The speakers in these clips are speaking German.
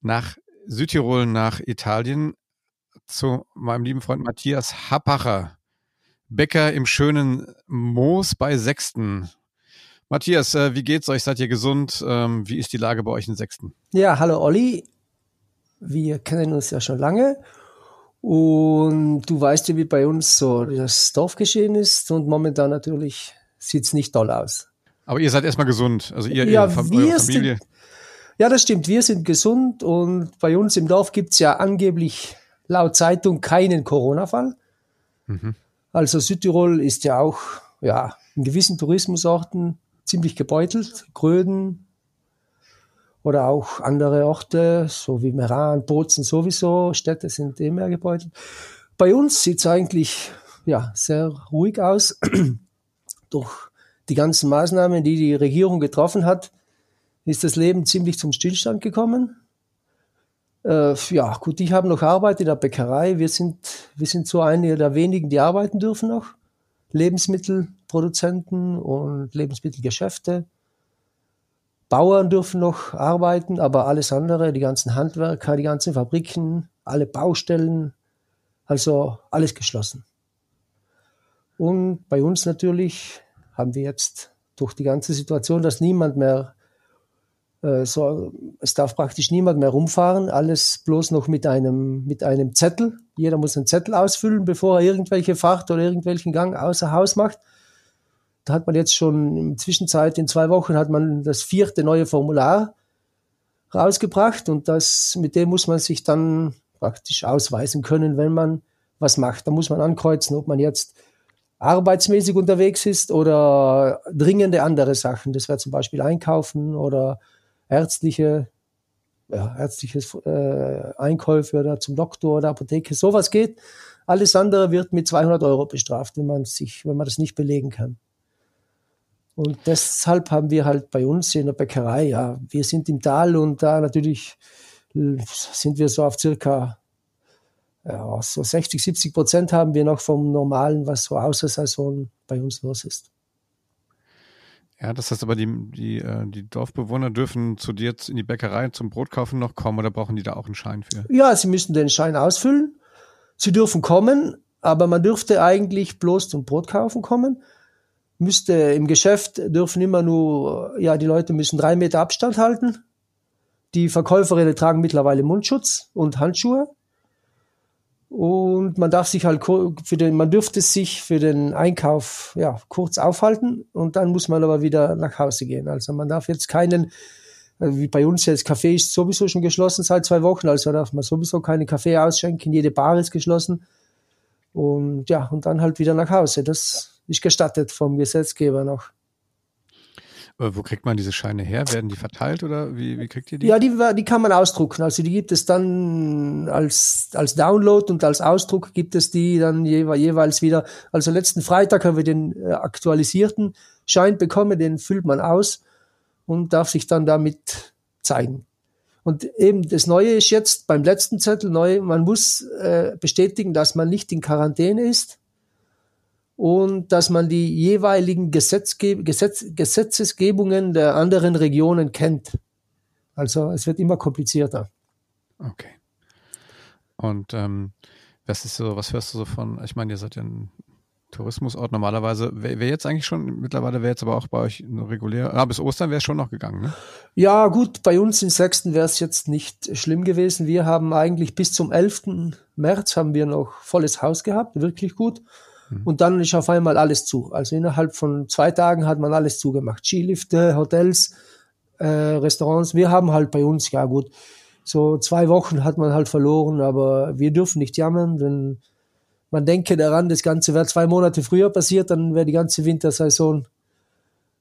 nach Südtirol, nach Italien zu meinem lieben Freund Matthias Happacher, Bäcker im schönen Moos bei Sechsten. Matthias, äh, wie geht's euch? Seid ihr gesund? Ähm, wie ist die Lage bei euch in Sechsten? Ja, hallo Olli. Wir kennen uns ja schon lange und du weißt ja, wie bei uns so das Dorf geschehen ist und momentan natürlich sieht es nicht toll aus. Aber ihr seid erstmal gesund, also ihr, ja, ihr Familie. Sind, ja, das stimmt, wir sind gesund und bei uns im Dorf gibt's ja angeblich laut Zeitung keinen Corona-Fall. Mhm. Also Südtirol ist ja auch ja, in gewissen Tourismusorten ziemlich gebeutelt. Gröden, oder auch andere Orte, so wie Meran, Bozen sowieso, Städte sind eh mehr gebeutelt. Bei uns sieht es eigentlich ja, sehr ruhig aus. Durch die ganzen Maßnahmen, die die Regierung getroffen hat, ist das Leben ziemlich zum Stillstand gekommen. Äh, ja, gut, ich habe noch Arbeit in der Bäckerei. Wir sind, wir sind so einige der wenigen, die arbeiten dürfen noch. Lebensmittelproduzenten und Lebensmittelgeschäfte. Bauern dürfen noch arbeiten, aber alles andere, die ganzen Handwerker, die ganzen Fabriken, alle Baustellen, also alles geschlossen. Und bei uns natürlich haben wir jetzt durch die ganze Situation, dass niemand mehr so, es darf praktisch niemand mehr rumfahren, alles bloß noch mit einem, mit einem Zettel. Jeder muss einen Zettel ausfüllen, bevor er irgendwelche Fahrt oder irgendwelchen Gang außer Haus macht. Da hat man jetzt schon in Zwischenzeit, in zwei Wochen hat man das vierte neue Formular rausgebracht und das, mit dem muss man sich dann praktisch ausweisen können, wenn man was macht. Da muss man ankreuzen, ob man jetzt arbeitsmäßig unterwegs ist oder dringende andere Sachen. Das wäre zum Beispiel Einkaufen oder ärztliche, ja, ärztliches äh, Einkäufe oder zum Doktor oder Apotheke. Sowas geht. Alles andere wird mit 200 Euro bestraft, wenn man sich, wenn man das nicht belegen kann. Und deshalb haben wir halt bei uns in der Bäckerei, ja, wir sind im Tal und da natürlich äh, sind wir so auf circa ja, so 60, 70 Prozent haben wir noch vom Normalen, was so außer Saison bei uns los ist. Ja, das heißt aber, die, die, äh, die Dorfbewohner dürfen zu dir in die Bäckerei zum Brotkaufen noch kommen oder brauchen die da auch einen Schein für? Ja, sie müssen den Schein ausfüllen. Sie dürfen kommen, aber man dürfte eigentlich bloß zum Brotkaufen kommen müsste im Geschäft dürfen immer nur, ja, die Leute müssen drei Meter Abstand halten. Die Verkäuferinnen tragen mittlerweile Mundschutz und Handschuhe. Und man darf sich halt für den, man dürfte sich für den Einkauf ja kurz aufhalten und dann muss man aber wieder nach Hause gehen. Also man darf jetzt keinen, äh, wie bei uns jetzt Kaffee ist sowieso schon geschlossen seit zwei Wochen, also darf man sowieso keine Kaffee ausschenken, jede Bar ist geschlossen. Und ja, und dann halt wieder nach Hause. Das nicht gestattet vom Gesetzgeber noch. Äh, wo kriegt man diese Scheine her? Werden die verteilt oder wie, wie kriegt ihr die? Ja, die, die kann man ausdrucken. Also die gibt es dann als, als Download und als Ausdruck gibt es die dann jewe, jeweils wieder. Also letzten Freitag haben wir den äh, aktualisierten Schein bekommen, den füllt man aus und darf sich dann damit zeigen. Und eben das Neue ist jetzt beim letzten Zettel neu, man muss äh, bestätigen, dass man nicht in Quarantäne ist und dass man die jeweiligen Gesetzge Gesetz Gesetzesgebungen der anderen Regionen kennt. Also es wird immer komplizierter. Okay. Und ähm, was ist so, was hörst du so von, ich meine, ihr seid ja ein Tourismusort normalerweise. Wäre wär jetzt eigentlich schon, mittlerweile wäre jetzt aber auch bei euch nur regulär, ah, bis Ostern wäre es schon noch gegangen, ne? Ja, gut, bei uns in Sechsten wäre es jetzt nicht schlimm gewesen. Wir haben eigentlich bis zum 11. März haben wir noch volles Haus gehabt, wirklich gut. Mhm. Und dann ist auf einmal alles zu. Also innerhalb von zwei Tagen hat man alles zugemacht. Skilifte, Hotels, äh, Restaurants. Wir haben halt bei uns, ja gut, so zwei Wochen hat man halt verloren, aber wir dürfen nicht jammern, denn man denke daran, das Ganze wäre zwei Monate früher passiert, dann wäre die ganze Wintersaison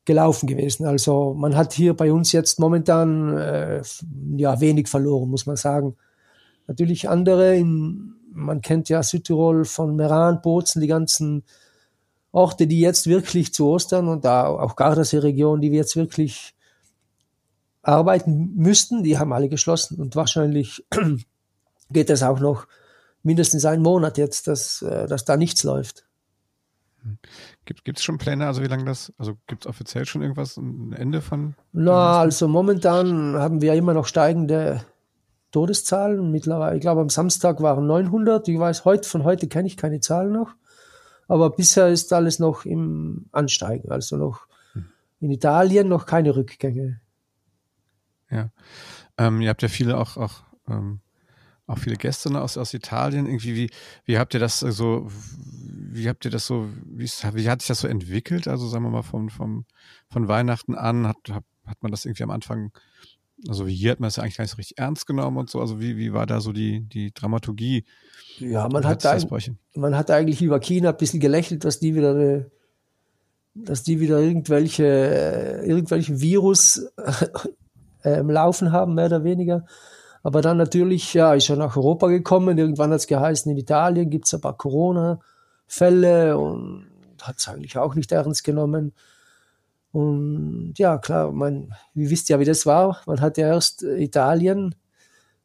gelaufen gewesen. Also man hat hier bei uns jetzt momentan äh, ja wenig verloren, muss man sagen. Natürlich andere, in, man kennt ja Südtirol von Meran, Bozen, die ganzen Orte, die jetzt wirklich zu Ostern und da auch Gardasee-Region, die jetzt wirklich arbeiten müssten, die haben alle geschlossen und wahrscheinlich geht es auch noch mindestens einen Monat jetzt, dass, äh, dass da nichts läuft. Gibt es schon Pläne, also wie lange das, also gibt es offiziell schon irgendwas, ein Ende von? Na, also momentan haben wir immer noch steigende Todeszahlen. Mittlerweile, ich glaube am Samstag waren 900. Ich weiß, heute, von heute kenne ich keine Zahlen noch. Aber bisher ist alles noch im Ansteigen, also noch hm. in Italien noch keine Rückgänge. Ja. Ähm, ihr habt ja viele auch, auch, ähm, auch viele Gäste aus, aus Italien. Irgendwie, wie, wie habt ihr das so, wie habt ihr das so, wie, wie hat sich das so entwickelt? Also sagen wir mal vom, vom, von Weihnachten an, hat, hat, hat man das irgendwie am Anfang, also hier hat man es ja eigentlich gar nicht so richtig ernst genommen und so. Also wie, wie war da so die, die Dramaturgie? Ja, man hat, da, man hat eigentlich über China ein bisschen gelächelt, dass die wieder eine, dass die wieder irgendwelche, äh, irgendwelchen Virus äh, im Laufen haben, mehr oder weniger. Aber dann natürlich, ja, ist er nach Europa gekommen. Irgendwann hat es geheißen, in Italien gibt es ein paar Corona-Fälle und hat es eigentlich auch nicht ernst genommen. Und ja, klar, man, ihr wisst ja, wie das war. Man hat ja erst Italien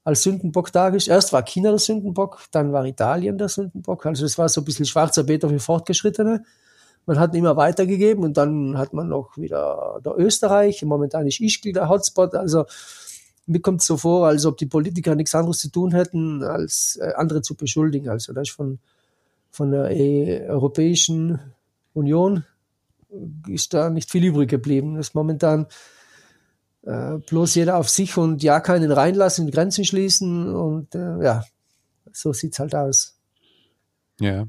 als Sündenbock dargestellt. Erst war China der Sündenbock, dann war Italien der Sündenbock. Also es war so ein bisschen schwarzer Peter für Fortgeschrittene. Man hat immer weitergegeben und dann hat man noch wieder der Österreich. Momentan ist Ischgl der Hotspot. Also mir kommt es so vor, als ob die Politiker nichts anderes zu tun hätten, als äh, andere zu beschuldigen. Also da ist von, von der äh, Europäischen Union ist da nicht viel übrig geblieben. Das ist momentan äh, bloß jeder auf sich und ja keinen reinlassen, Grenzen schließen und äh, ja, so sieht's halt aus. Ja,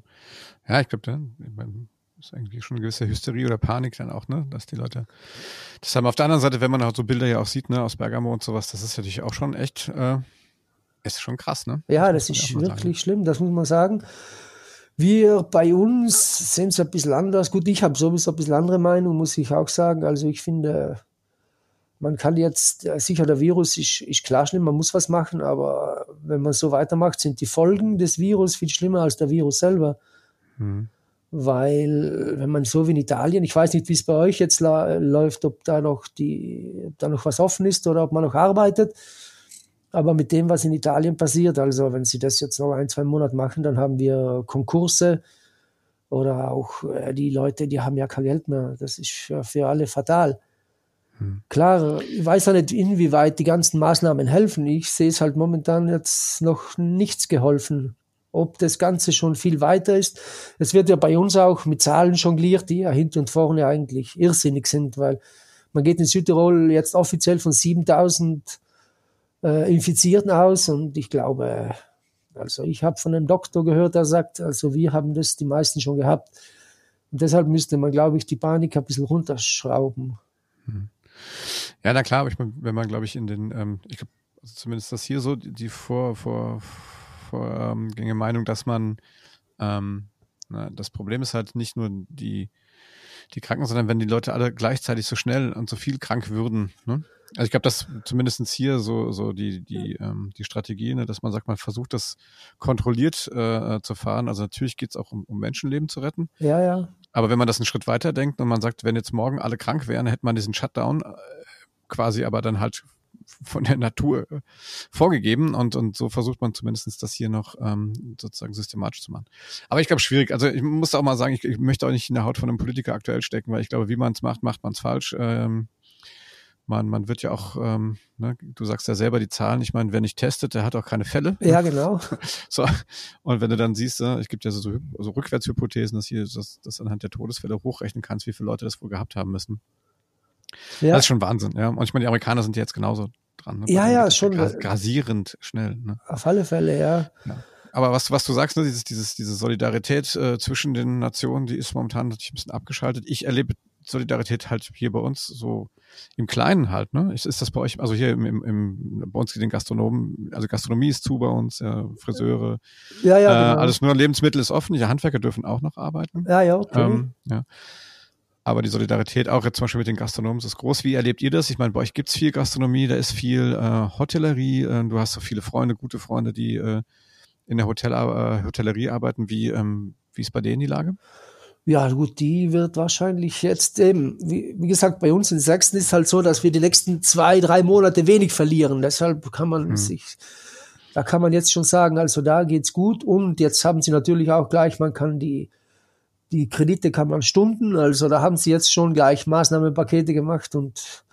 ja, ich glaube, da ist irgendwie schon eine gewisse Hysterie oder Panik dann auch, ne, dass die Leute das haben. Auf der anderen Seite, wenn man auch so Bilder ja auch sieht, ne, aus Bergamo und sowas, das ist natürlich auch schon echt, äh, ist schon krass, ne? Ja, das, das ist wirklich sagen. schlimm, das muss man sagen. Wir bei uns sehen es ein bisschen anders. Gut, ich habe sowieso ein bisschen andere Meinung, muss ich auch sagen. Also ich finde, man kann jetzt, sicher der Virus ist, ist klar schlimm, man muss was machen, aber wenn man so weitermacht, sind die Folgen des Virus viel schlimmer als der Virus selber. Mhm. Weil, wenn man so wie in Italien, ich weiß nicht, wie es bei euch jetzt läuft, ob da noch die, ob da noch was offen ist oder ob man noch arbeitet. Aber mit dem, was in Italien passiert, also wenn sie das jetzt noch ein, zwei Monate machen, dann haben wir Konkurse oder auch äh, die Leute, die haben ja kein Geld mehr. Das ist für alle fatal. Hm. Klar, ich weiß ja nicht, inwieweit die ganzen Maßnahmen helfen. Ich sehe es halt momentan jetzt noch nichts geholfen. Ob das Ganze schon viel weiter ist. Es wird ja bei uns auch mit Zahlen jongliert, die ja hinten und vorne eigentlich irrsinnig sind, weil man geht in Südtirol jetzt offiziell von 7000 äh, Infizierten aus und ich glaube, also ich habe von einem Doktor gehört, der sagt, also wir haben das die meisten schon gehabt. Und deshalb müsste man, glaube ich, die Panik ein bisschen runterschrauben. Hm. Ja, na klar, aber ich, wenn man, glaube ich, in den, ähm, ich glaube, also zumindest das hier so, die vor, vor, vorgängige ähm, Meinung, dass man, ähm, na, das Problem ist halt nicht nur die, die Kranken, sondern wenn die Leute alle gleichzeitig so schnell und so viel krank würden. Ne? Also ich glaube, dass zumindestens hier so, so die, die, ähm, die Strategie, ne, dass man sagt, man versucht das kontrolliert äh, zu fahren. Also natürlich geht es auch um, um Menschenleben zu retten. Ja, ja. Aber wenn man das einen Schritt weiter denkt und man sagt, wenn jetzt morgen alle krank wären, hätte man diesen Shutdown äh, quasi aber dann halt von der Natur äh, vorgegeben und, und so versucht man zumindestens das hier noch ähm, sozusagen systematisch zu machen. Aber ich glaube, schwierig. Also ich muss auch mal sagen, ich, ich möchte auch nicht in der Haut von einem Politiker aktuell stecken, weil ich glaube, wie man es macht, macht man es falsch. Ähm, man, man wird ja auch, ähm, ne, du sagst ja selber die Zahlen, ich meine, wer nicht testet, der hat auch keine Fälle. Ja, genau. so, und wenn du dann siehst, äh, es gibt ja so, so Rückwärtshypothesen, dass hier, dass, dass anhand der Todesfälle hochrechnen kannst, wie viele Leute das wohl gehabt haben müssen. Ja. Das ist schon Wahnsinn, ja. Und ich meine, die Amerikaner sind jetzt genauso dran. Ne? Ja, ja, schon. Grasierend schnell. Ne? Auf alle Fälle, ja. ja. Aber was, was du sagst, ne, dieses, dieses, diese Solidarität äh, zwischen den Nationen, die ist momentan natürlich ein bisschen abgeschaltet. Ich erlebe Solidarität halt hier bei uns so im Kleinen halt, ne? Ist, ist das bei euch, also hier im, im, im bei uns den Gastronomen, also Gastronomie ist zu bei uns, ja, Friseure, ja, ja, äh, genau. alles nur Lebensmittel ist offen, die Handwerker dürfen auch noch arbeiten. Ja, ja, okay. Ähm, ja. Aber die Solidarität auch jetzt zum Beispiel mit den Gastronomen ist groß. Wie erlebt ihr das? Ich meine, bei euch gibt's viel Gastronomie, da ist viel äh, Hotellerie. Äh, du hast so viele Freunde, gute Freunde, die äh, in der Hotel, äh, Hotellerie arbeiten. Wie, ähm, wie ist bei denen die Lage? Ja, gut, die wird wahrscheinlich jetzt eben, wie, wie gesagt, bei uns in Sachsen ist halt so, dass wir die nächsten zwei, drei Monate wenig verlieren. Deshalb kann man hm. sich, da kann man jetzt schon sagen, also da geht's gut. Und jetzt haben sie natürlich auch gleich, man kann die, die Kredite kann man stunden. Also da haben sie jetzt schon gleich Maßnahmenpakete gemacht und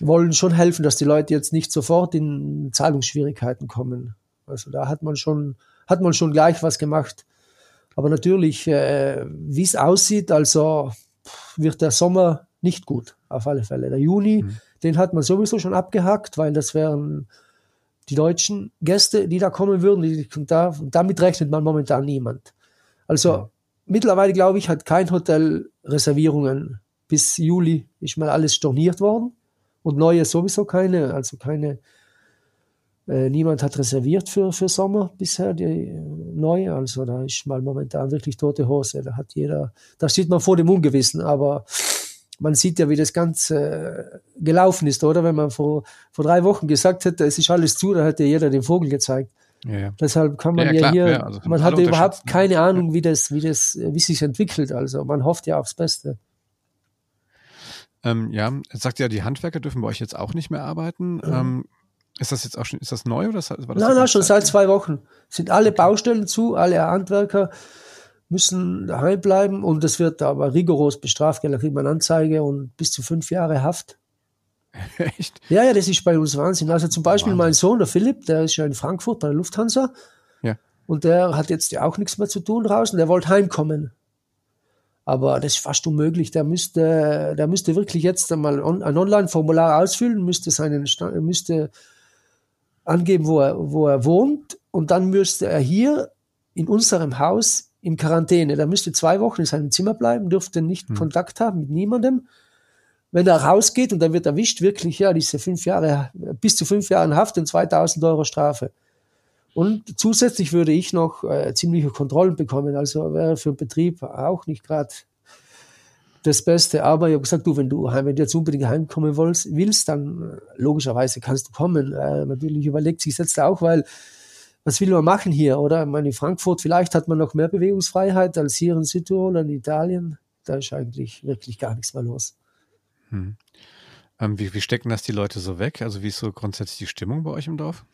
wollen schon helfen, dass die Leute jetzt nicht sofort in Zahlungsschwierigkeiten kommen. Also da hat man schon, hat man schon gleich was gemacht. Aber natürlich, äh, wie es aussieht, also wird der Sommer nicht gut, auf alle Fälle. Der Juni, mhm. den hat man sowieso schon abgehackt, weil das wären die deutschen Gäste, die da kommen würden. Die, und, da, damit rechnet man momentan niemand. Also mhm. mittlerweile, glaube ich, hat kein Hotel Reservierungen. Bis Juli ist mal alles storniert worden und neue sowieso keine, also keine äh, niemand hat reserviert für, für Sommer bisher, die äh, neue. Also da ist mal momentan wirklich tote Hose. Da hat jeder, da steht man vor dem Ungewissen, aber man sieht ja, wie das Ganze äh, gelaufen ist, oder? Wenn man vor, vor drei Wochen gesagt hätte, es ist alles zu, dann hätte jeder den Vogel gezeigt. Ja, ja. Deshalb kann man ja, ja hier, ja, also man hat überhaupt keine Ahnung, wie das, wie das, wie sich entwickelt. Also man hofft ja aufs Beste. Ähm, ja, jetzt sagt ja, die Handwerker dürfen bei euch jetzt auch nicht mehr arbeiten. Mhm. Ähm, ist das jetzt auch schon, ist das neu oder war das Nein, nein, schon seit zwei Wochen. Sind alle Baustellen zu, alle Handwerker müssen daheim bleiben und das wird aber rigoros bestraft. Da kriegt man Anzeige und bis zu fünf Jahre Haft. Echt? Ja, ja, das ist bei uns Wahnsinn. Also zum Beispiel Wahnsinn. mein Sohn, der Philipp, der ist ja in Frankfurt bei der Lufthansa. Ja. Und der hat jetzt ja auch nichts mehr zu tun draußen. Der wollte heimkommen. Aber das ist fast unmöglich. Der müsste, der müsste wirklich jetzt einmal ein Online-Formular ausfüllen, müsste seinen, müsste angeben, wo er, wo er wohnt und dann müsste er hier in unserem Haus in Quarantäne. Da müsste zwei Wochen in seinem Zimmer bleiben, dürfte nicht hm. Kontakt haben mit niemandem. Wenn er rausgeht und dann wird erwischt, wirklich, ja, diese fünf Jahre, bis zu fünf Jahren Haft und 2000 Euro Strafe. Und zusätzlich würde ich noch äh, ziemliche Kontrollen bekommen. Also wäre für den Betrieb auch nicht gerade das Beste. Aber ich habe gesagt, du, wenn du, wenn du jetzt unbedingt heimkommen willst, willst dann äh, logischerweise kannst du kommen. Äh, natürlich überlegt sich jetzt auch, weil was will man machen hier, oder? Ich meine, in Frankfurt vielleicht hat man noch mehr Bewegungsfreiheit als hier in Südtirol, in Italien. Da ist eigentlich wirklich gar nichts mehr los. Hm. Ähm, wie, wie stecken das die Leute so weg? Also wie ist so grundsätzlich die Stimmung bei euch im Dorf?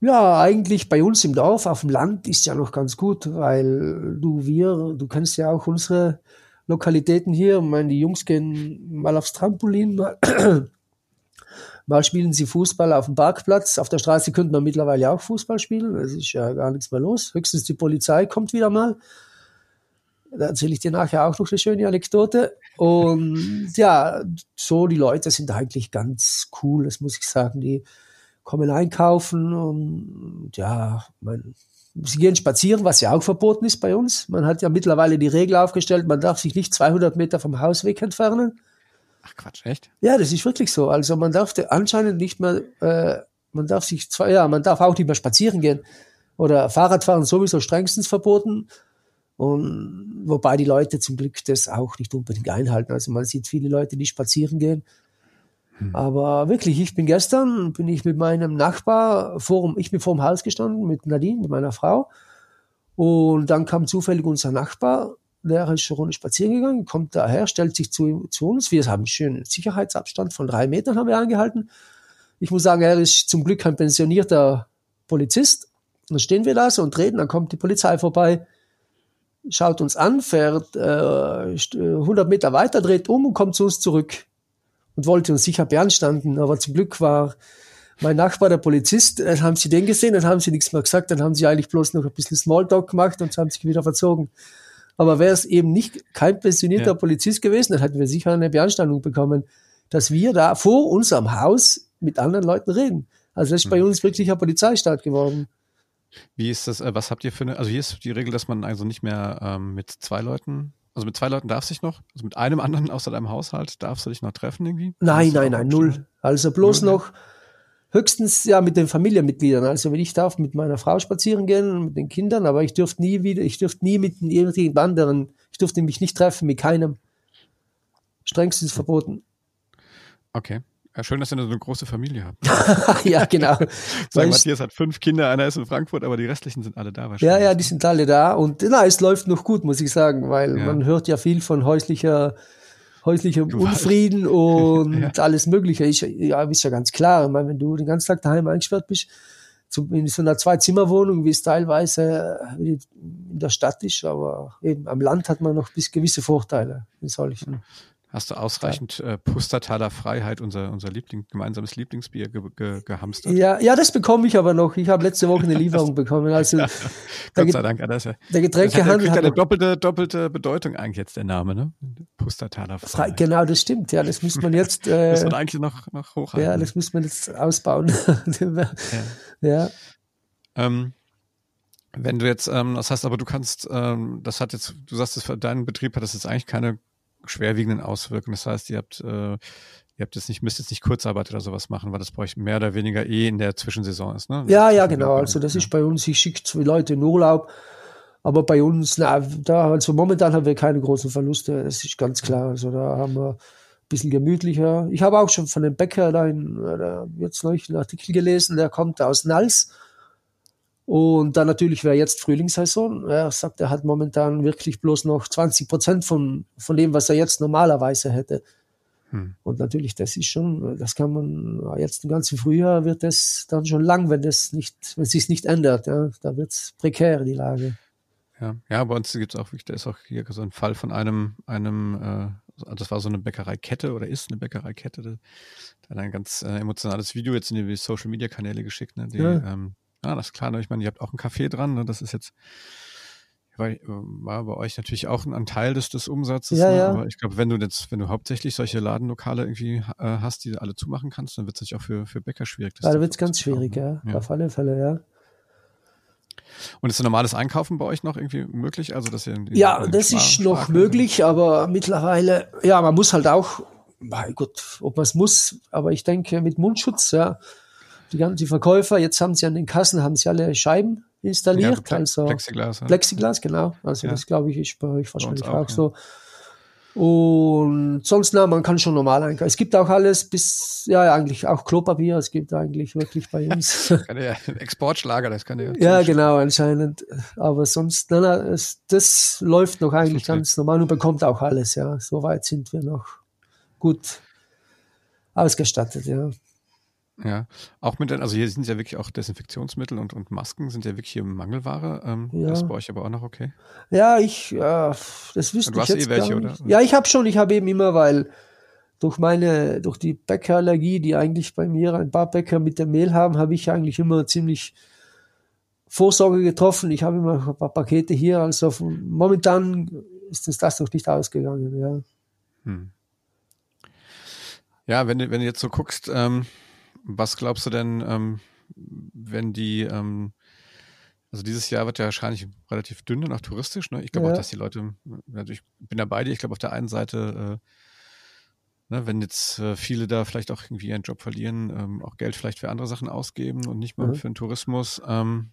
Ja, eigentlich bei uns im Dorf, auf dem Land ist ja noch ganz gut, weil du, wir, du kennst ja auch unsere Lokalitäten hier. Ich meine, die Jungs gehen mal aufs Trampolin, mal, mal spielen sie Fußball auf dem Parkplatz. Auf der Straße könnte man mittlerweile auch Fußball spielen. Es ist ja gar nichts mehr los. Höchstens die Polizei kommt wieder mal. Da erzähle ich dir nachher auch noch eine schöne Anekdote. Und ja, so die Leute sind eigentlich ganz cool, das muss ich sagen. Die kommen einkaufen und ja, mein, Sie gehen spazieren, was ja auch verboten ist bei uns. Man hat ja mittlerweile die Regel aufgestellt, man darf sich nicht 200 Meter vom Haus weg entfernen. Ach Quatsch, echt? Ja, das ist wirklich so. Also man darf anscheinend nicht mehr, äh, man darf sich zwar, ja, man darf auch nicht mehr spazieren gehen oder Fahrradfahren sowieso strengstens verboten. Und wobei die Leute zum Glück das auch nicht unbedingt einhalten. Also man sieht viele Leute, die spazieren gehen hm. Aber wirklich, ich bin gestern, bin ich mit meinem Nachbar vor, ich bin vor dem Haus gestanden mit Nadine, mit meiner Frau. Und dann kam zufällig unser Nachbar, der ist schon Runde spazieren gegangen, kommt daher, stellt sich zu, zu uns. Wir haben einen schönen Sicherheitsabstand von drei Metern haben wir angehalten. Ich muss sagen, er ist zum Glück ein pensionierter Polizist. Dann stehen wir da so und reden, dann kommt die Polizei vorbei, schaut uns an, fährt äh, 100 Meter weiter, dreht um und kommt zu uns zurück und wollte uns sicher beanstanden. Aber zum Glück war mein Nachbar der Polizist, dann haben sie den gesehen, dann haben sie nichts mehr gesagt, dann haben sie eigentlich bloß noch ein bisschen Smalltalk gemacht und haben sich wieder verzogen. Aber wäre es eben nicht kein pensionierter ja. Polizist gewesen, dann hätten wir sicher eine Beanstandung bekommen, dass wir da vor unserem Haus mit anderen Leuten reden. Also das ist mhm. bei uns wirklich ein Polizeistaat geworden. Wie ist das, äh, was habt ihr für eine, also hier ist die Regel, dass man also nicht mehr ähm, mit zwei Leuten also mit zwei Leuten darfst du dich noch, also mit einem anderen außer deinem Haushalt darfst du dich noch treffen irgendwie? Nein, nein, nein, null. Also bloß null, noch höchstens ja mit den Familienmitgliedern. Also wenn ich darf mit meiner Frau spazieren gehen, mit den Kindern, aber ich dürfte nie wieder, ich dürfte nie mit irgendjemand anderen, ich dürfte mich nicht treffen mit keinem. strengstens verboten. Okay. Ja, schön, dass ihr so eine große Familie habt. ja, genau. Sagen, Matthias hat fünf Kinder, einer ist in Frankfurt, aber die restlichen sind alle da wahrscheinlich. Ja, ja, die sind alle da. Und na, es läuft noch gut, muss ich sagen, weil ja. man hört ja viel von häuslicher, häuslichem Unfrieden und ja. alles Mögliche. Ich, ja, ist ja ganz klar. Ich meine, wenn du den ganzen Tag daheim eingesperrt bist, in so einer Zwei-Zimmer-Wohnung, wie es teilweise in der Stadt ist, aber eben am Land hat man noch bis gewisse Vorteile in solchen Hast du ausreichend äh, Pustertaler Freiheit, unser, unser Liebling, gemeinsames Lieblingsbier, ge, ge, gehamstert? Ja, ja, das bekomme ich aber noch. Ich habe letzte Woche eine Lieferung bekommen. Also ja, Gott sei Dank. Das, der Getränkehandel hat eine doppelte, doppelte Bedeutung eigentlich jetzt der Name, ne? Pustertaler Freiheit. Genau, das stimmt. Ja, das müsste man jetzt. Äh, das wird eigentlich noch, noch hochhalten. Ja, das müsste man jetzt ausbauen. ja. ja. Ähm, wenn du jetzt, ähm, das heißt aber, du kannst, ähm, das hat jetzt, du sagst, das für deinen Betrieb hat das jetzt eigentlich keine schwerwiegenden Auswirkungen. Das heißt, ihr habt, äh, ihr habt jetzt nicht, müsst jetzt nicht Kurzarbeit oder sowas machen, weil das bei euch mehr oder weniger eh in der Zwischensaison ist, ne? Ja, ja, genau. Also das ist bei uns, ich schicke zwei Leute in Urlaub, aber bei uns, na, da, also momentan haben wir keine großen Verluste, das ist ganz klar. Also da haben wir ein bisschen gemütlicher. Ich habe auch schon von dem Bäcker da in, da jetzt neulich einen Artikel gelesen, der kommt aus Nals und dann natürlich wäre jetzt Frühlingssaison. Er sagt, er hat momentan wirklich bloß noch 20 Prozent von, von dem, was er jetzt normalerweise hätte. Hm. Und natürlich, das ist schon, das kann man jetzt im ganzen Frühjahr wird das dann schon lang, wenn das nicht, wenn es sich nicht ändert. Ja, da wird es prekär die Lage. Ja, ja, bei uns gibt es auch, da ist auch hier so ein Fall von einem, einem, äh, das war so eine Bäckereikette oder ist eine Bäckereikette, der hat ein ganz äh, emotionales Video jetzt in die Social Media Kanäle geschickt, ne, die, ja. ähm, ja, das ist klar. Ne? Ich meine, ihr habt auch einen Café dran. Ne? Das ist jetzt war, war bei euch natürlich auch ein Teil des, des Umsatzes. Ja, ne? ja. Aber ich glaube, wenn du jetzt, wenn du hauptsächlich solche Ladenlokale irgendwie äh, hast, die alle zumachen kannst, dann wird es natürlich auch für, für Bäcker schwierig. Ja, da wird es ganz schwierig, ja. ja. Auf alle Fälle, ja. Und ist ein normales Einkaufen bei euch noch irgendwie möglich? Also, dass ihr ja, das Spar ist noch möglich, aber mittlerweile, ja, man muss halt auch, mein Gott, ob man es muss, aber ich denke mit Mundschutz, ja, die ganzen Verkäufer, jetzt haben sie an den Kassen, haben sie alle Scheiben installiert. Ja, also Plexiglas. Ja. Plexiglas, genau. Also ja. das glaube ich ist bei euch wahrscheinlich auch, auch so. Und sonst, na, man kann schon normal einkaufen. Es gibt auch alles bis, ja, eigentlich auch Klopapier. Es gibt eigentlich wirklich bei uns. kann ja, Exportschlager, das kann ja. Ja, genau, anscheinend. Aber sonst, na, na, es, das läuft noch eigentlich ganz normal und bekommt auch alles, ja. Soweit sind wir noch gut ausgestattet, ja. Ja, auch mit, also hier sind ja wirklich auch Desinfektionsmittel und, und Masken sind ja wirklich hier Mangelware. Ähm, ja. Das ist bei euch aber auch noch okay. Ja, ich, äh, das wüsste du ich hast jetzt eh welche, oder? Ja, ich habe schon, ich habe eben immer, weil durch meine, durch die Bäckerallergie, die eigentlich bei mir ein paar Bäcker mit dem Mehl haben, habe ich eigentlich immer ziemlich Vorsorge getroffen. Ich habe immer ein paar Pakete hier, also momentan ist uns das noch nicht ausgegangen, ja. Hm. Ja, wenn, wenn du jetzt so guckst, ähm, was glaubst du denn, ähm, wenn die, ähm, also dieses Jahr wird ja wahrscheinlich relativ dünn und auch touristisch. Ne? Ich glaube ja. auch, dass die Leute, also ich bin da bei dir, ich glaube auf der einen Seite, äh, ne, wenn jetzt äh, viele da vielleicht auch irgendwie ihren Job verlieren, ähm, auch Geld vielleicht für andere Sachen ausgeben und nicht mehr mhm. für den Tourismus, ähm,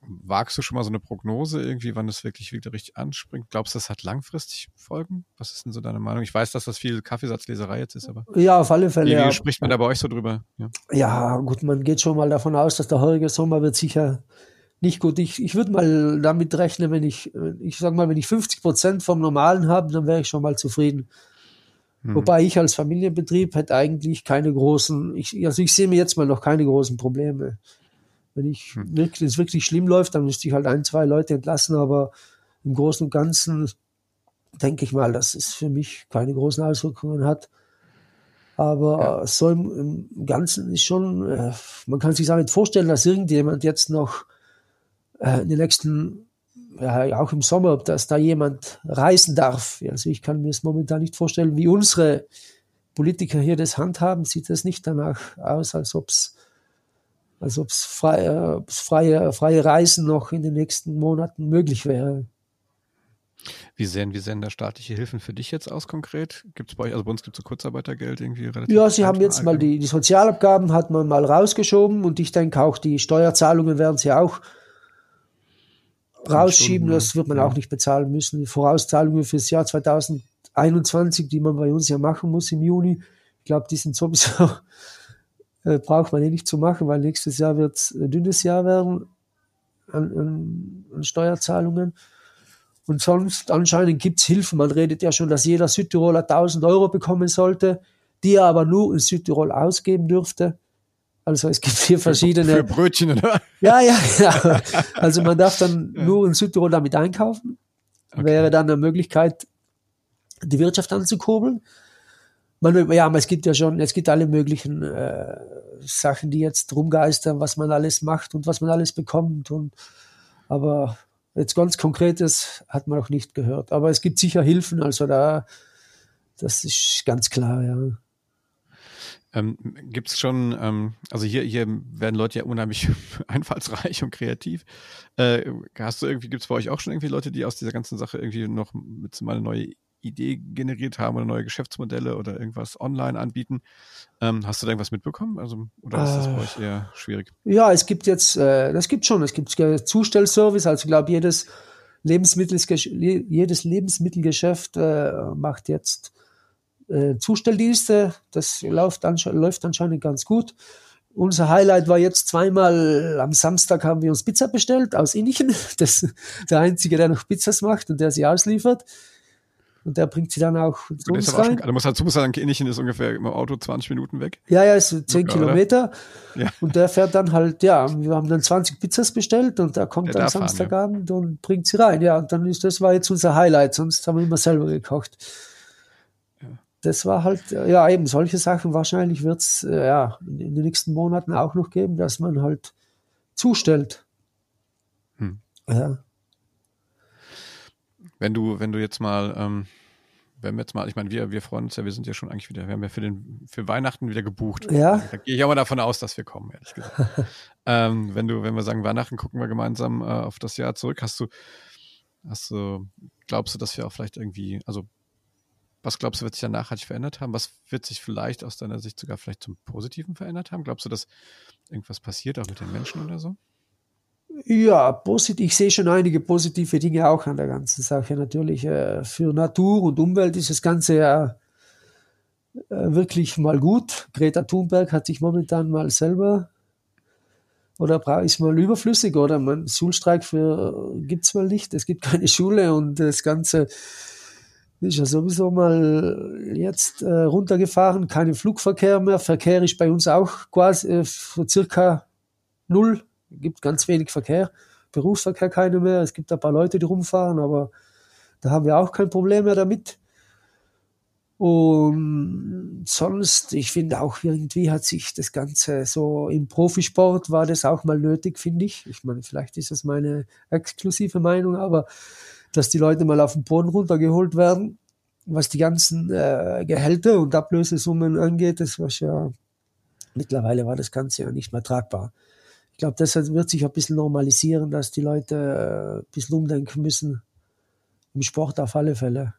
Wagst du schon mal so eine Prognose irgendwie, wann es wirklich wieder richtig anspringt? Glaubst du, das hat langfristig Folgen? Was ist denn so deine Meinung? Ich weiß, dass das viel Kaffeesatzleserei jetzt ist, aber. Ja, auf alle Fälle. Wie, ja. spricht man da bei euch so drüber? Ja. ja, gut, man geht schon mal davon aus, dass der heurige Sommer wird sicher nicht gut. Ich, ich würde mal damit rechnen, wenn ich, ich sag mal, wenn ich 50 Prozent vom Normalen habe, dann wäre ich schon mal zufrieden. Hm. Wobei ich als Familienbetrieb hätte eigentlich keine großen, ich, also ich sehe mir jetzt mal noch keine großen Probleme. Wenn ich hm. wirklich, es wirklich schlimm läuft, dann müsste ich halt ein, zwei Leute entlassen, aber im Großen und Ganzen denke ich mal, dass es für mich keine großen Auswirkungen hat. Aber ja. so im, im, Ganzen ist schon, äh, man kann sich auch nicht vorstellen, dass irgendjemand jetzt noch äh, in den nächsten, ja, auch im Sommer, dass da jemand reisen darf. Also ich kann mir es momentan nicht vorstellen, wie unsere Politiker hier das handhaben, sieht es nicht danach aus, als ob es als ob es freie, freie, freie Reisen noch in den nächsten Monaten möglich wäre. Wie sehen, wie sehen da staatliche Hilfen für dich jetzt aus konkret? Gibt es bei euch, also bei uns gibt es so Kurzarbeitergeld irgendwie relativ? Ja, sie haben jetzt mal die, die Sozialabgaben hat man mal rausgeschoben und ich denke auch die Steuerzahlungen werden sie auch rausschieben. Das wird man ja. auch nicht bezahlen müssen. Die Vorauszahlungen fürs Jahr 2021 21, die man bei uns ja machen muss im Juni. Ich glaube, die sind sowieso, äh, braucht man eh nicht zu machen, weil nächstes Jahr wird ein dünnes Jahr werden an, an, an Steuerzahlungen. Und sonst anscheinend gibt's Hilfen. Man redet ja schon, dass jeder Südtiroler 1000 Euro bekommen sollte, die er aber nur in Südtirol ausgeben dürfte. Also es gibt vier verschiedene. Für Brötchen, oder? Ja, ja, ja. Also man darf dann nur in Südtirol damit einkaufen. Okay. Wäre dann eine Möglichkeit, die Wirtschaft anzukurbeln. Man, ja, es gibt ja schon, es gibt alle möglichen äh, Sachen, die jetzt rumgeistern, was man alles macht und was man alles bekommt. Und aber jetzt ganz Konkretes hat man noch nicht gehört. Aber es gibt sicher Hilfen, also da, das ist ganz klar, ja. Ähm, Gibt es schon, ähm, also hier, hier werden Leute ja unheimlich einfallsreich und kreativ. Äh, hast du irgendwie, gibt es bei euch auch schon irgendwie Leute, die aus dieser ganzen Sache irgendwie noch mit mal eine neue Idee generiert haben oder neue Geschäftsmodelle oder irgendwas online anbieten? Ähm, hast du da irgendwas mitbekommen? Also, oder ist das bei Äh. euch eher schwierig? Ja, es gibt jetzt, äh, das gibt schon, es gibt äh, Zustellservice, also ich glaube, jedes Lebensmittelgesch jedes Lebensmittelgeschäft äh, macht jetzt äh, Zustelldienste. Das läuft, ansche läuft anscheinend ganz gut. Unser Highlight war jetzt zweimal am Samstag haben wir uns Pizza bestellt aus Innichen. Das der einzige, der noch Pizzas macht und der sie ausliefert. Und der bringt sie dann auch zu uns rein. schon, du musst dazu sagen, Innichen ist ungefähr im Auto 20 Minuten weg. Ja, ja, ist so 10 Locker, oder? Kilometer. Ja. Und der fährt dann halt, ja, wir haben dann 20 Pizzas bestellt und der kommt Der dann darf fahren, ja. Samstagabend und bringt sie rein. Ja, und dann ist das war jetzt unser Highlight, sonst haben wir immer selber gekocht. Das war halt, ja, eben solche Sachen. Wahrscheinlich wird's äh, ja, in in den nächsten Monaten auch noch geben, dass man halt zustellt. Hm. Ja. Wenn du, wenn du jetzt mal, ähm, wenn wir jetzt mal, ich meine, wir, wir freuen uns ja, wir sind ja schon eigentlich wieder, wir haben ja für den, für Weihnachten wieder gebucht. Ja. Da gehe ich auch mal davon aus, dass wir kommen, ehrlich gesagt. ähm, wenn du, wenn wir sagen Weihnachten, gucken wir gemeinsam äh, auf das Jahr zurück. Hast du, hast du, glaubst du, dass wir auch vielleicht irgendwie, also was glaubst du, wird sich ja nachhaltig verändert haben? Was wird sich vielleicht aus deiner Sicht sogar vielleicht zum Positiven verändert haben? Glaubst du, dass irgendwas passiert, auch mit den Menschen oder so? Ja, positiv. Ich sehe schon einige positive Dinge auch an der ganzen Sache. Natürlich äh, für Natur und Umwelt ist das Ganze ja äh, wirklich mal gut. Greta Thunberg hat sich momentan mal selber oder ist mal überflüssig oder man Schulstreik für gibt's mal nicht. Es gibt keine Schule und das Ganze ist ja sowieso mal jetzt äh, runtergefahren. Kein Flugverkehr mehr. Verkehr ist bei uns auch quasi äh, circa null gibt ganz wenig Verkehr, Berufsverkehr keine mehr. Es gibt ein paar Leute, die rumfahren, aber da haben wir auch kein Problem mehr damit. Und sonst, ich finde auch irgendwie hat sich das Ganze so im Profisport war das auch mal nötig, finde ich. Ich meine, vielleicht ist das meine exklusive Meinung, aber dass die Leute mal auf den Boden runtergeholt werden, was die ganzen äh, Gehälter und Ablösesummen angeht, das war ja mittlerweile war das Ganze ja nicht mehr tragbar. Ich glaube, das wird sich ein bisschen normalisieren, dass die Leute äh, ein bisschen umdenken müssen. Im Sport auf alle Fälle.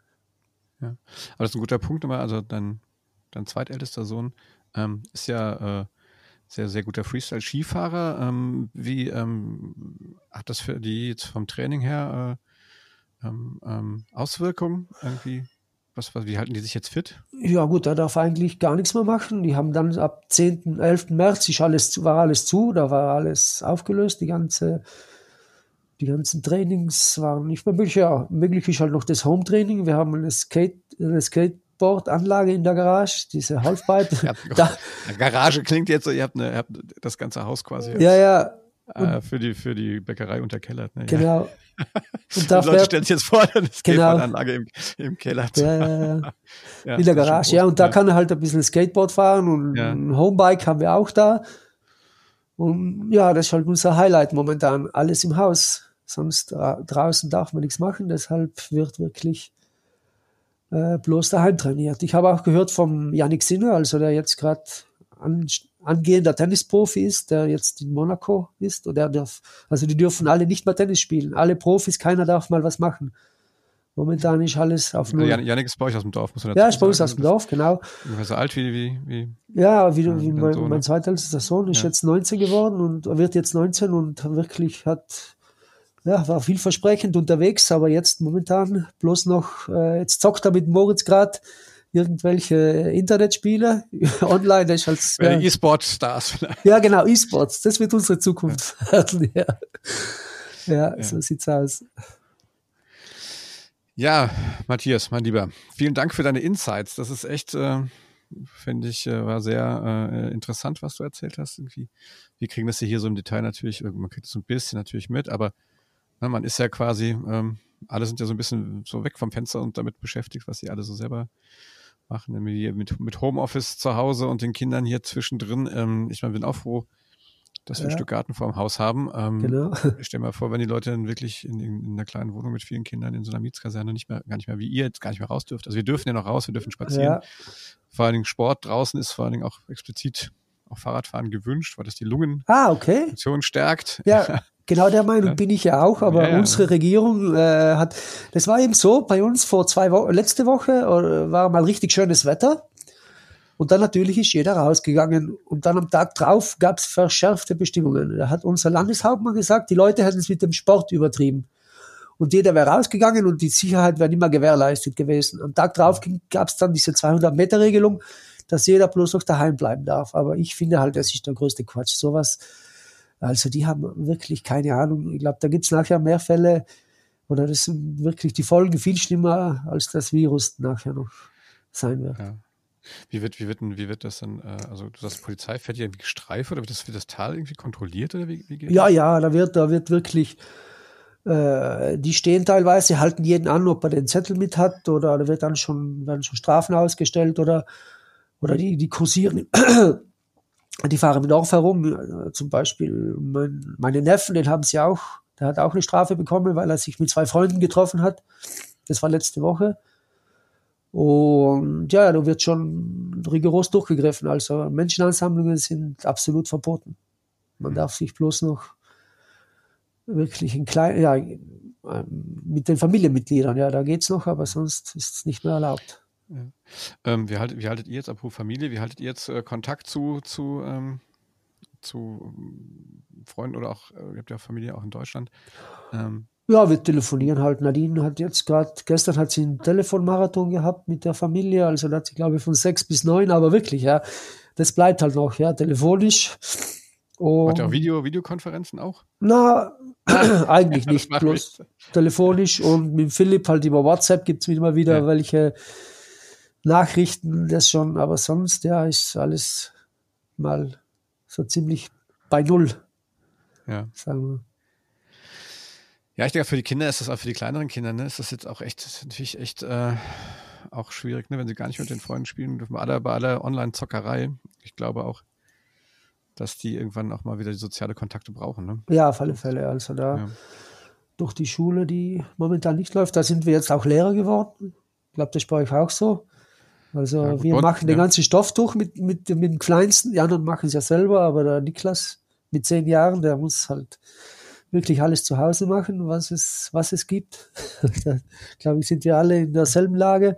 Aber das ist ein guter Punkt immer. Also dein, dein zweitältester Sohn ähm, ist ja äh, sehr, sehr guter Freestyle-Skifahrer. Ähm, wie ähm, hat das für die jetzt vom Training her äh, ähm, ähm, Auswirkungen irgendwie? Was, was, wie halten die sich jetzt fit? Ja gut, er darf eigentlich gar nichts mehr machen. Die haben dann ab 10., 11. März ist alles, war alles zu, da war alles aufgelöst, die ganze, die ganzen Trainings waren nicht mehr möglich. Ja, möglich ist halt noch das Home-Training. Wir haben eine, Skate, eine Skateboard-Anlage in der Garage, diese Halfpipe. Da, Garage klingt jetzt so, ihr habt, eine, ihr habt das ganze Haus quasi ja, ja, äh, für, die, für die Bäckerei unterkellert. Ne? Ja. genau. Und Die da Leute stellen sich jetzt vor, eine Genau. Skateboardanlage im, im Keller. ja, ja, ja. Ja, in der ist Garage, ja. Und da kann er halt ein bisschen Skateboard fahren und Ja. ein Homebike haben wir auch da. Und ja, das ist halt unser Highlight momentan. Alles im Haus. Sonst dra draußen darf man nichts machen. Deshalb wird wirklich äh, bloß daheim trainiert. Ich habe auch gehört vom Yannick Sinner, also der jetzt gerade an, angehender Tennisprofi ist, der jetzt in Monaco ist. Und der darf, also die dürfen alle nicht mehr Tennis spielen. Alle Profis, keiner darf mal was machen. Momentan ist alles auf Null. Jan- Janik ist bei euch aus dem Dorf, muss man Ja, ist bei uns aus dem Dorf, genau. Ungefähr so alt wie, wie, wie Ja, wie, wie mein, Sohn, mein ne? zweitältester Sohn ist Ja. jetzt 19 geworden und er wird jetzt 19 und wirklich hat ja, war vielversprechend unterwegs, aber jetzt momentan bloß noch, äh, jetzt zockt er mit Moritz gerade irgendwelche Internetspiele online. Das ist als, ja, E-Sport-Stars vielleicht. Ja, genau, E-Sports. Das wird unsere Zukunft werden. Ja. Ja, ja, so sieht's aus. Ja, Matthias, mein Lieber, vielen Dank für deine Insights. Das ist echt, äh, finde ich, äh, war sehr äh, interessant, was du erzählt hast. Irgendwie. Wir kriegen das hier so im Detail natürlich, man kriegt es so ein bisschen natürlich mit, aber ne, man ist ja quasi, ähm, alle sind ja so ein bisschen so weg vom Fenster und damit beschäftigt, was sie alle so selber machen. Mit, mit Homeoffice zu Hause und den Kindern hier zwischendrin. Ähm, ich meine, bin auch froh, dass wir ja. ein Stück Garten vor dem Haus haben. Ähm, genau. Ich stelle mir vor, wenn die Leute dann wirklich in, in, in, einer kleinen Wohnung mit vielen Kindern in so einer Mietskaserne nicht mehr, gar nicht mehr wie ihr jetzt gar nicht mehr raus dürft. Also wir dürfen ja noch raus, wir dürfen spazieren. Ja. Vor allen Dingen Sport draußen ist vor allen Dingen auch explizit auch Fahrradfahren gewünscht, weil das die Lungen ah, okay. stärkt. Ja, genau der Meinung bin ich ja auch, aber ja, ja. unsere Regierung äh, hat, das war eben so, bei uns vor zwei Wochen, letzte Woche äh, war mal richtig schönes Wetter und dann natürlich ist jeder rausgegangen. Und dann am Tag drauf gab es verschärfte Bestimmungen. Da hat unser Landeshauptmann gesagt, die Leute hätten es mit dem Sport übertrieben. Und jeder wäre rausgegangen und die Sicherheit wäre nicht mehr gewährleistet gewesen. Am Tag drauf gab es dann diese 200-Meter-Regelung, dass jeder bloß noch daheim bleiben darf. Aber ich finde halt, das ist der größte Quatsch. Sowas, also die haben wirklich keine Ahnung. Ich glaube, da gibt es nachher mehr Fälle oder das sind wirklich die Folgen viel schlimmer, als das Virus nachher noch sein wird. Ja. Wie wird, wie wird, wie wird das dann, äh, also du sagst, Polizei fährt hier irgendwie Streife oder wird das, wird das Tal irgendwie kontrolliert oder wie, wie geht Ja, das? ja, da wird, da wird wirklich, äh, die stehen teilweise, halten jeden an, ob er den Zettel mit hat oder da wird dann schon, werden schon Strafen ausgestellt oder, oder die, die kursieren, die fahren im Dorf herum. Zum Beispiel mein, meine Neffen, den haben sie auch, der hat auch eine Strafe bekommen, weil er sich mit zwei Freunden getroffen hat. Das war letzte Woche. Und ja, da wird schon rigoros durchgegriffen. Also Menschenansammlungen sind absolut verboten. Man darf sich bloß noch wirklich in klein, ja, mit den Familienmitgliedern, ja, da geht's noch, aber sonst ist es nicht mehr erlaubt. Ja. Ähm, wie, haltet, wie haltet ihr jetzt, apropos Familie, wie haltet ihr jetzt äh, Kontakt zu, zu, ähm, zu Freunden oder auch, äh, ihr habt ja Familie auch in Deutschland? Ähm, ja, wir telefonieren halt. Nadine hat jetzt gerade, gestern hat sie einen Telefonmarathon gehabt mit der Familie, also da hat sie, glaube ich, von sechs bis neun, aber wirklich, ja, das bleibt halt noch, ja, telefonisch. Und, Hat ihr auch Video, Videokonferenzen auch? Na, eigentlich nicht, bloß telefonisch und mit Philipp halt über WhatsApp gibt es immer wieder ja. welche Nachrichten, das schon, aber sonst, ja, ist alles mal so ziemlich bei Null. Ja. Sagen wir. Ja, ich denke, für die Kinder ist das auch für die kleineren Kinder, ne, ist das jetzt auch echt, natürlich echt äh, auch schwierig, ne, wenn sie gar nicht mit den Freunden spielen dürfen. Alle, bei aller Online-Zockerei. Ich glaube auch, dass die irgendwann auch mal wieder die soziale Kontakte brauchen. Ne? Ja, auf alle Fälle. Also da ja. durch die Schule, die momentan nicht läuft, da sind wir jetzt auch Lehrer geworden. Ich glaube, das ist bei euch auch so. Also ja, wir machen den ganzen Stoff durch mit, mit, mit dem Kleinsten. Die anderen machen es ja selber, aber der Niklas mit zehn Jahren, der muss halt wirklich alles zu Hause machen, was es, was es gibt. da, glaube ich, sind wir alle in derselben Lage.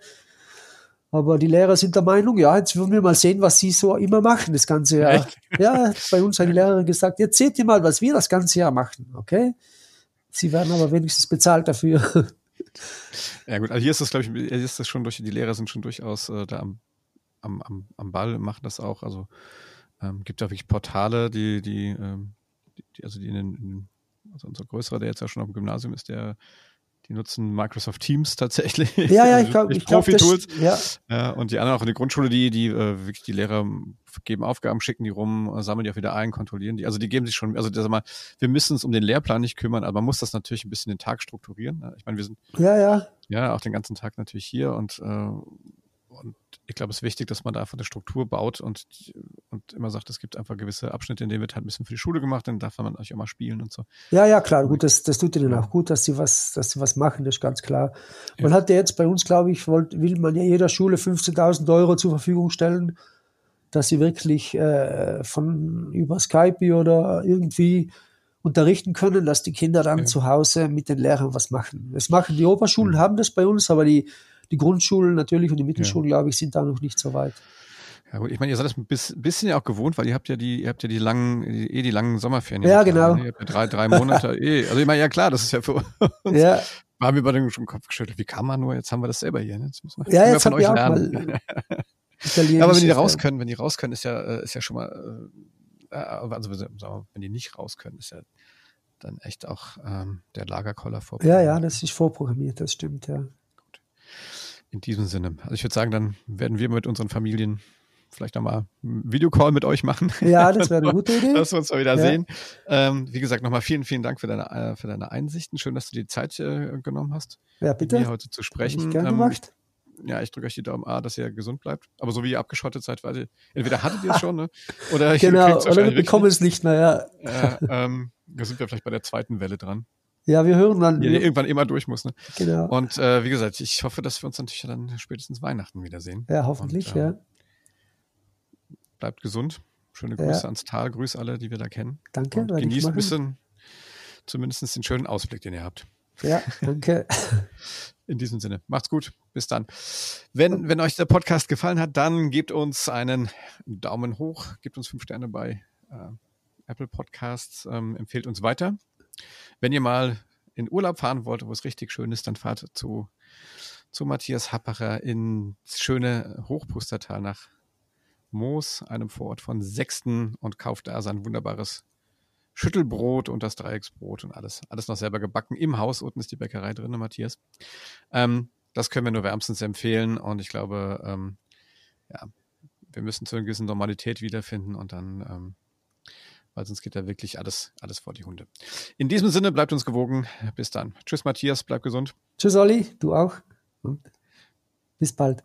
Aber die Lehrer sind der Meinung, ja, jetzt würden wir mal sehen, was sie so immer machen, das ganze Jahr. Echt? Ja, bei uns hat die Lehrerin gesagt, jetzt seht ihr mal, was wir das ganze Jahr machen, okay? Sie werden aber wenigstens bezahlt dafür. Ja gut, also hier ist das, glaube ich, hier ist das schon durch, die Lehrer sind schon durchaus äh, da am, am, am, am Ball, machen das auch. Also ähm, gibt ja wirklich Portale, die, die, ähm, die, also die in den, also unser größerer, der jetzt ja schon auf dem Gymnasium ist, der die nutzen Microsoft Teams tatsächlich. Ja, ja, ich glaube, ich glaube, ja. ja. Und die anderen auch in der Grundschule, die, die äh, wirklich die Lehrer geben Aufgaben, schicken die rum, äh, sammeln die auch wieder ein, kontrollieren die. Also die geben sich schon, also sag mal, wir müssen uns um den Lehrplan nicht kümmern, aber man muss das natürlich ein bisschen den Tag strukturieren. Ne? Ich meine, wir sind ja, ja, ja auch den ganzen Tag natürlich hier und äh, und ich glaube, es ist wichtig, dass man da einfach eine Struktur baut und, und immer sagt, es gibt einfach gewisse Abschnitte, in denen wird halt ein bisschen für die Schule gemacht, dann darf man natürlich auch mal spielen und so. Ja, ja, klar, gut, das, das tut ihnen auch gut, dass sie was, dass sie was machen, das ist ganz klar. Man ja. hat ja jetzt bei uns, glaube ich, wollt, will man ja jeder Schule 15.000 Euro zur Verfügung stellen, dass sie wirklich äh, von über Skype oder irgendwie unterrichten können, dass die Kinder dann ja. zu Hause mit den Lehrern was machen. Das machen die Oberschulen, mhm. haben das bei uns, aber die die Grundschulen natürlich und die Mittelschulen, ja. glaube ich, sind da noch nicht so weit. Ja gut, ich meine, ihr seid das ein bisschen ja auch gewohnt, weil ihr habt ja die, ihr habt ja die langen, eh die langen Sommerferien. Ja, genau. Ne? Ihr habt ja drei, drei Monate eh. Also ich meine, ja klar, das ist ja für uns. Ja, haben wir bei den schon den Kopf geschüttelt. Wie kann man nur? Jetzt haben wir das selber hier. Ne? Jetzt müssen wir, ja jetzt von auch lernen. Ja, aber wenn die raus können, wenn die raus können, ist ja, äh, ist ja schon mal, äh, äh, also mal, wenn die nicht raus können, ist ja dann echt auch ähm, der Lagerkoller vorbei. Ja, ja, das ist vorprogrammiert, das stimmt, ja. In diesem Sinne. Also ich würde sagen, dann werden wir mit unseren Familien vielleicht nochmal einen Videocall mit euch machen. Ja, das wäre eine gute Idee. dass wir uns mal wieder Ja. sehen. Ähm, wie gesagt, nochmal vielen, vielen Dank für deine, äh, für deine Einsichten. Schön, dass du dir die Zeit äh, genommen hast, Ja, mit bitte. mir heute zu sprechen. ich gern Ähm, gemacht. ja, ich drücke euch die Daumen A, dass ihr gesund bleibt. Aber so wie ihr abgeschottet seid, weil ihr, entweder hattet ihr es schon, ne? Oder ich Genau, oder wir bekommen es nicht mehr, ja. wirklich nicht. Äh, ähm, da sind wir vielleicht bei der zweiten Welle dran, Ja, wir hören dann. die irgendwann immer durch muss. Ne? Genau. Und äh, wie gesagt, ich hoffe, dass wir uns natürlich dann spätestens Weihnachten wiedersehen. Ja, hoffentlich, Und, ähm, ja. Bleibt gesund. Schöne Ja. Grüße ans Tal. Grüße alle, die wir da kennen. Danke, Und genießt ein bisschen zumindest den schönen Ausblick, den ihr habt. Ja, danke. In diesem Sinne, macht's gut. Bis dann. Wenn, wenn euch der Podcast gefallen hat, dann gebt uns einen Daumen hoch, gebt uns fünf Sterne bei äh, Apple Podcasts, ähm, empfehlt uns weiter. Wenn ihr mal in Urlaub fahren wollt, wo es richtig schön ist, dann fahrt zu, zu Matthias Happacher ins schöne Hochpustertal nach Moos, einem Vorort von Sechsten und kauft da sein wunderbares Schüttelbrot und das Dreiecksbrot und alles, alles noch selber gebacken. Im Haus unten ist die Bäckerei drin, Matthias. Ähm, das können wir nur wärmstens empfehlen und ich glaube, ähm, ja, wir müssen zu einer gewissen Normalität wiederfinden und dann, ähm, weil sonst geht da wirklich alles, alles vor die Hunde. In diesem Sinne, bleibt uns gewogen. Bis dann. Tschüss, Matthias, bleib gesund. Tschüss, Olli, du auch. Und bis bald.